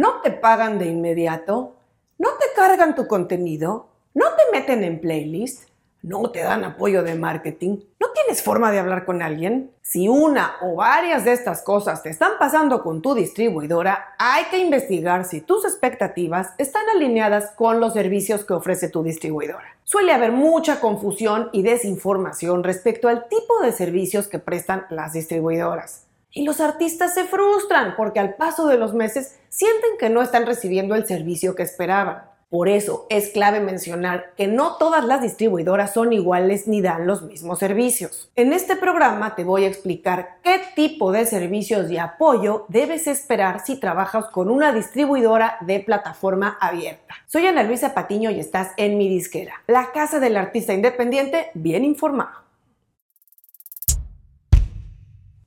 ¿No te pagan de inmediato? ¿No te cargan tu contenido? ¿No te meten en playlist? ¿No te dan apoyo de marketing? ¿No tienes forma de hablar con alguien? Si una o varias de estas cosas te están pasando con tu distribuidora, hay que investigar si tus expectativas están alineadas con los servicios que ofrece tu distribuidora. Suele haber mucha confusión y desinformación respecto al tipo de servicios que prestan las distribuidoras. Y los artistas se frustran porque al paso de los meses sienten que no están recibiendo el servicio que esperaban. Por eso es clave mencionar que no todas las distribuidoras son iguales ni dan los mismos servicios. En este programa te voy a explicar qué tipo de servicios y apoyo debes esperar si trabajas con una distribuidora de plataforma abierta. Soy Ana Luisa Patiño y estás en mi disquera, la casa del artista independiente bien informado.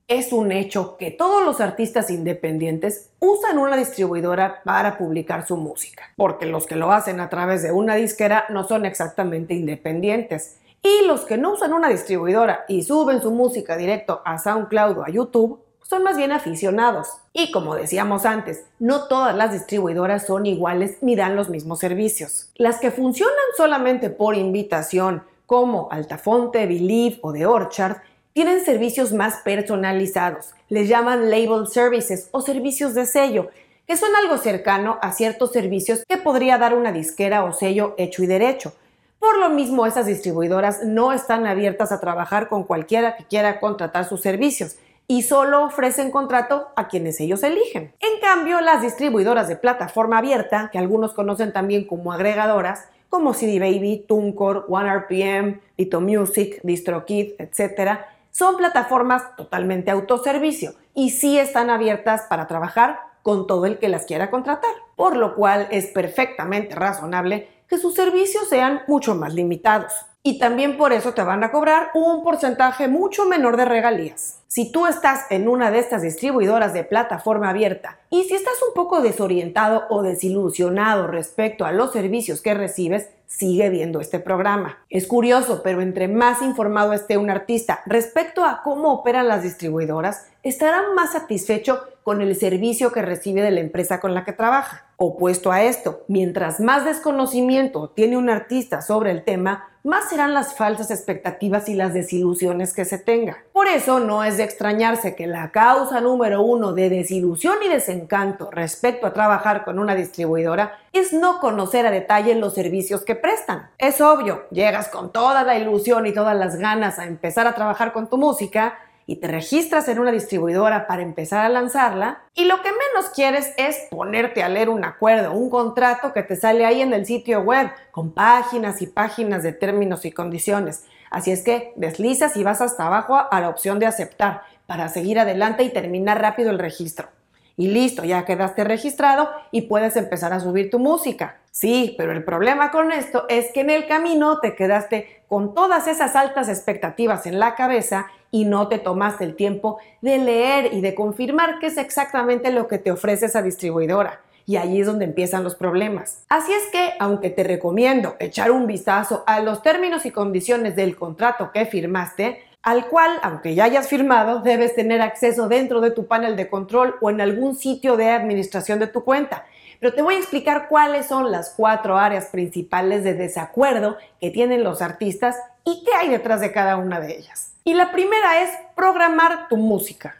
Es un hecho que todos los artistas independientes usan una distribuidora para publicar su música, porque los que lo hacen a través de una disquera no son exactamente independientes. Y los que no usan una distribuidora y suben su música directo a SoundCloud o a YouTube son más bien aficionados. Y como decíamos antes, no todas las distribuidoras son iguales ni dan los mismos servicios. Las que funcionan solamente por invitación, como Altafonte, Believe o The Orchard, tienen servicios más personalizados. Les llaman label services o servicios de sello, que son algo cercano a ciertos servicios que podría dar una disquera o sello hecho y derecho. Por lo mismo, esas distribuidoras no están abiertas a trabajar con cualquiera que quiera contratar sus servicios y solo ofrecen contrato a quienes ellos eligen. En cambio, las distribuidoras de plataforma abierta, que algunos conocen también como agregadoras, como CD Baby, TuneCore, OneRPM, Lito Music, DistroKid, etc., son plataformas totalmente autoservicio y sí están abiertas para trabajar con todo el que las quiera contratar, por lo cual es perfectamente razonable que sus servicios sean mucho más limitados. Y también por eso te van a cobrar un porcentaje mucho menor de regalías. Si tú estás en una de estas distribuidoras de plataforma abierta y si estás un poco desorientado o desilusionado respecto a los servicios que recibes, sigue viendo este programa. Es curioso, pero entre más informado esté un artista respecto a cómo operan las distribuidoras, estará más satisfecho con el servicio que recibe de la empresa con la que trabaja. Opuesto a esto, mientras más desconocimiento tiene un artista sobre el tema, más serán las falsas expectativas y las desilusiones que se tenga. Por eso no es de extrañarse que la causa número uno de desilusión y desencanto respecto a trabajar con una distribuidora es no conocer a detalle los servicios que prestan. Es obvio, llegas con toda la ilusión y todas las ganas a empezar a trabajar con tu música, y te registras en una distribuidora para empezar a lanzarla y lo que menos quieres es ponerte a leer un acuerdo, un contrato que te sale ahí en el sitio web con páginas y páginas de términos y condiciones. Así es que deslizas y vas hasta abajo a la opción de aceptar para seguir adelante y terminar rápido el registro. Y listo, ya quedaste registrado y puedes empezar a subir tu música. Sí, pero el problema con esto es que en el camino te quedaste con todas esas altas expectativas en la cabeza y no te tomaste el tiempo de leer y de confirmar qué es exactamente lo que te ofrece esa distribuidora. Y allí es donde empiezan los problemas. Así es que, aunque te recomiendo echar un vistazo a los términos y condiciones del contrato que firmaste, al cual, aunque ya hayas firmado, debes tener acceso dentro de tu panel de control o en algún sitio de administración de tu cuenta. Pero te voy a explicar cuáles son las cuatro áreas principales de desacuerdo que tienen los artistas y qué hay detrás de cada una de ellas. Y la primera es programar tu música.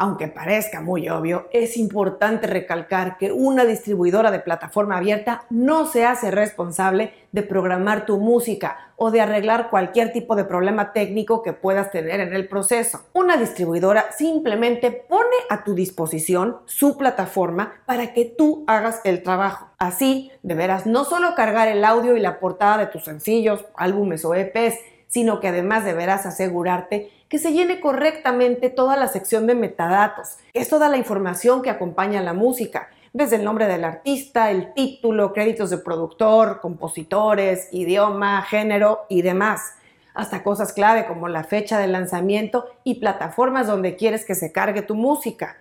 Aunque parezca muy obvio, es importante recalcar que una distribuidora de plataforma abierta no se hace responsable de programar tu música o de arreglar cualquier tipo de problema técnico que puedas tener en el proceso. Una distribuidora simplemente pone a tu disposición su plataforma para que tú hagas el trabajo. Así, deberás no solo cargar el audio y la portada de tus sencillos, álbumes o EPs, sino que además deberás asegurarte que se llene correctamente toda la sección de metadatos, que es toda la información que acompaña a la música, desde el nombre del artista, el título, créditos de productor, compositores, idioma, género y demás, hasta cosas clave como la fecha de lanzamiento y plataformas donde quieres que se cargue tu música.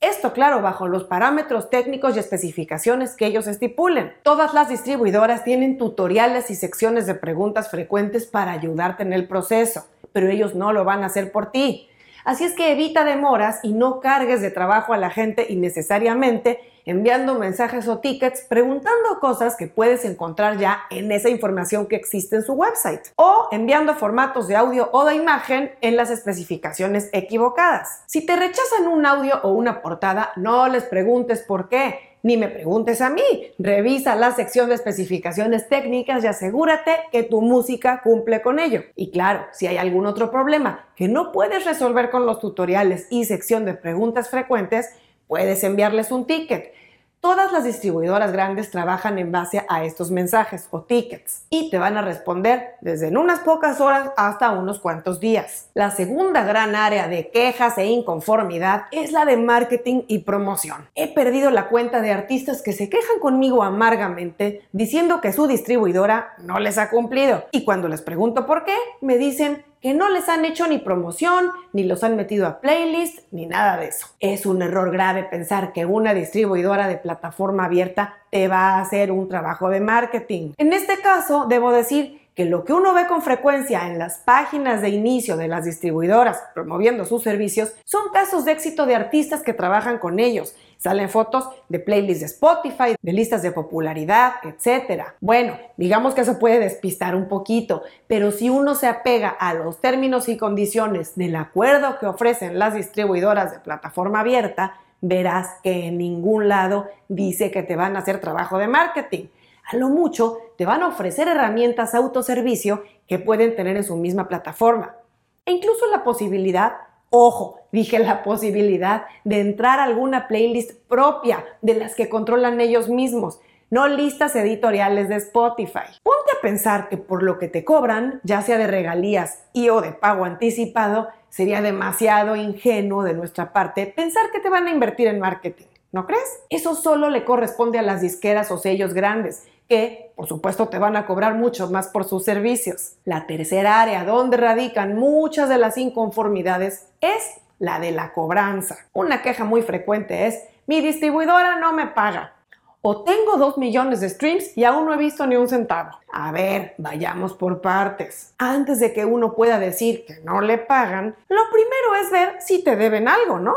Esto, claro, bajo los parámetros técnicos y especificaciones que ellos estipulen. Todas las distribuidoras tienen tutoriales y secciones de preguntas frecuentes para ayudarte en el proceso, pero ellos no lo van a hacer por ti. Así es que evita demoras y no cargues de trabajo a la gente innecesariamente enviando mensajes o tickets preguntando cosas que puedes encontrar ya en esa información que existe en su website o enviando formatos de audio o de imagen en las especificaciones equivocadas. Si te rechazan un audio o una portada, no les preguntes por qué ni me preguntes a mí. Revisa la sección de especificaciones técnicas y asegúrate que tu música cumple con ello. Y claro, si hay algún otro problema que no puedes resolver con los tutoriales y sección de preguntas frecuentes, puedes enviarles un ticket. Todas las distribuidoras grandes trabajan en base a estos mensajes o tickets y te van a responder desde en unas pocas horas hasta unos cuantos días. La segunda gran área de quejas e inconformidad es la de marketing y promoción. He perdido la cuenta de artistas que se quejan conmigo amargamente diciendo que su distribuidora no les ha cumplido y cuando les pregunto por qué me dicen que no les han hecho ni promoción, ni los han metido a playlist, ni nada de eso. Es un error grave pensar que una distribuidora de plataforma abierta te va a hacer un trabajo de marketing. En este caso, debo decir que lo que uno ve con frecuencia en las páginas de inicio de las distribuidoras promoviendo sus servicios son casos de éxito de artistas que trabajan con ellos. Salen fotos de playlists de Spotify, de listas de popularidad, etc. Bueno, digamos que eso puede despistar un poquito, pero si uno se apega a los términos y condiciones del acuerdo que ofrecen las distribuidoras de plataforma abierta, verás que en ningún lado dice que te van a hacer trabajo de marketing a lo mucho te van a ofrecer herramientas autoservicio que pueden tener en su misma plataforma. E incluso la posibilidad, ojo, dije la posibilidad de entrar a alguna playlist propia de las que controlan ellos mismos, no listas editoriales de Spotify. Ponte a pensar que por lo que te cobran, ya sea de regalías y o de pago anticipado, sería demasiado ingenuo de nuestra parte pensar que te van a invertir en marketing. ¿No crees? Eso solo le corresponde a las disqueras o sellos grandes que por supuesto te van a cobrar mucho más por sus servicios. La tercera área donde radican muchas de las inconformidades es la de la cobranza. Una queja muy frecuente es, mi distribuidora no me paga. O tengo dos millones de streams y aún no he visto ni un centavo. A ver, vayamos por partes. Antes de que uno pueda decir que no le pagan, lo primero es ver si te deben algo, ¿no?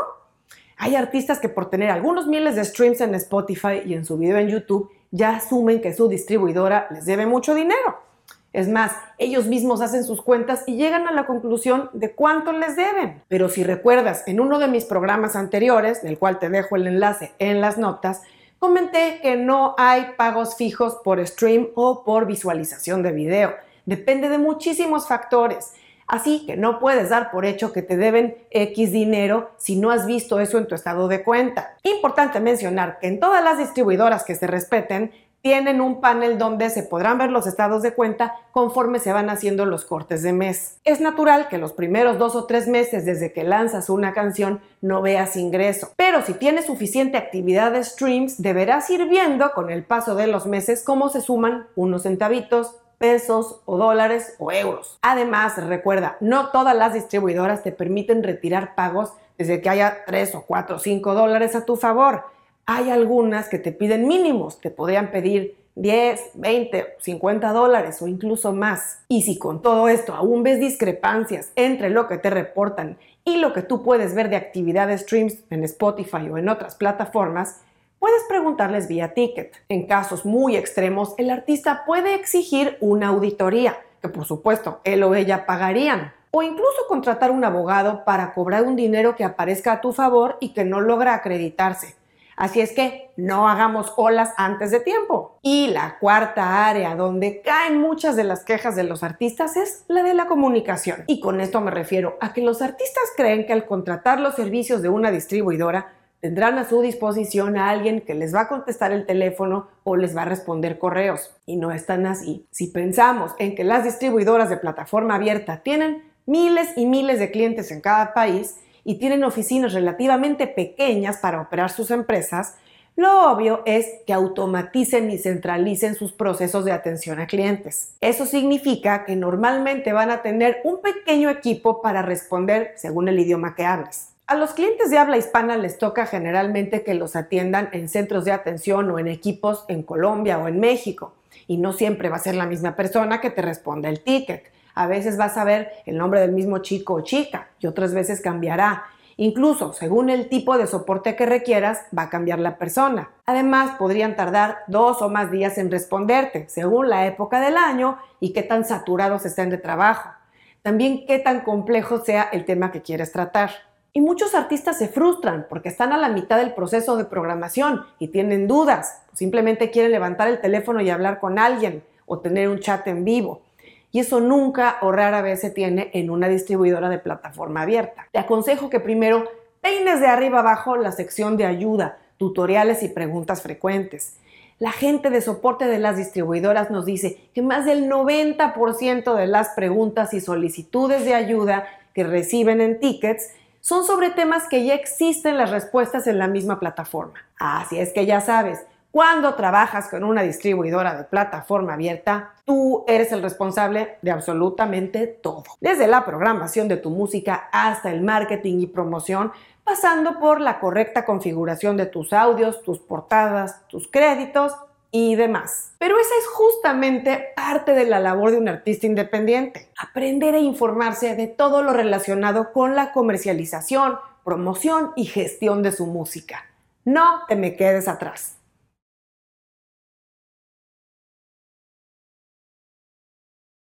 Hay artistas que por tener algunos miles de streams en Spotify y en su video en YouTube ya asumen que su distribuidora les debe mucho dinero. Es más, ellos mismos hacen sus cuentas y llegan a la conclusión de cuánto les deben. Pero si recuerdas, en uno de mis programas anteriores, del cual te dejo el enlace en las notas, comenté que no hay pagos fijos por stream o por visualización de video. Depende de muchísimos factores. Así que no puedes dar por hecho que te deben X dinero si no has visto eso en tu estado de cuenta. Importante mencionar que en todas las distribuidoras que se respeten tienen un panel donde se podrán ver los estados de cuenta conforme se van haciendo los cortes de mes. Es natural que los primeros dos o tres meses desde que lanzas una canción no veas ingreso, pero si tienes suficiente actividad de streams deberás ir viendo con el paso de los meses cómo se suman unos centavitos, pesos o dólares o euros. Además, recuerda, no todas las distribuidoras te permiten retirar pagos desde que haya 3 o 4 o 5 dólares a tu favor. Hay algunas que te piden mínimos, te podrían pedir 10, 20, 50 dólares o incluso más. Y si con todo esto aún ves discrepancias entre lo que te reportan y lo que tú puedes ver de actividad de streams en Spotify o en otras plataformas, Puedes preguntarles vía ticket. En casos muy extremos, el artista puede exigir una auditoría, que por supuesto él o ella pagarían, o incluso contratar un abogado para cobrar un dinero que aparezca a tu favor y que no logra acreditarse. Así es que no hagamos olas antes de tiempo. Y la cuarta área donde caen muchas de las quejas de los artistas es la de la comunicación. Y con esto me refiero a que los artistas creen que al contratar los servicios de una distribuidora tendrán a su disposición a alguien que les va a contestar el teléfono o les va a responder correos. Y no están así. Si pensamos en que las distribuidoras de plataforma abierta tienen miles y miles de clientes en cada país y tienen oficinas relativamente pequeñas para operar sus empresas, lo obvio es que automaticen y centralicen sus procesos de atención a clientes. Eso significa que normalmente van a tener un pequeño equipo para responder según el idioma que hables. A los clientes de habla hispana les toca generalmente que los atiendan en centros de atención o en equipos en Colombia o en México. Y no siempre va a ser la misma persona que te responda el ticket. A veces vas a ver el nombre del mismo chico o chica y otras veces cambiará. Incluso, según el tipo de soporte que requieras, va a cambiar la persona. Además, podrían tardar dos o más días en responderte, según la época del año y qué tan saturados estén de trabajo. También qué tan complejo sea el tema que quieres tratar. Y muchos artistas se frustran porque están a la mitad del proceso de programación y tienen dudas. Simplemente quieren levantar el teléfono y hablar con alguien o tener un chat en vivo y eso nunca o rara vez se tiene en una distribuidora de plataforma abierta. Te aconsejo que primero peines de arriba abajo la sección de ayuda, tutoriales y preguntas frecuentes. La gente de soporte de las distribuidoras nos dice que más del 90% de las preguntas y solicitudes de ayuda que reciben en tickets son sobre temas que ya existen las respuestas en la misma plataforma. Así es que ya sabes, cuando trabajas con una distribuidora de plataforma abierta, tú eres el responsable de absolutamente todo. Desde la programación de tu música hasta el marketing y promoción, pasando por la correcta configuración de tus audios, tus portadas, tus créditos y demás. Pero esa es justamente parte de la labor de un artista independiente. Aprender e informarse de todo lo relacionado con la comercialización, promoción y gestión de su música. No te me quedes atrás.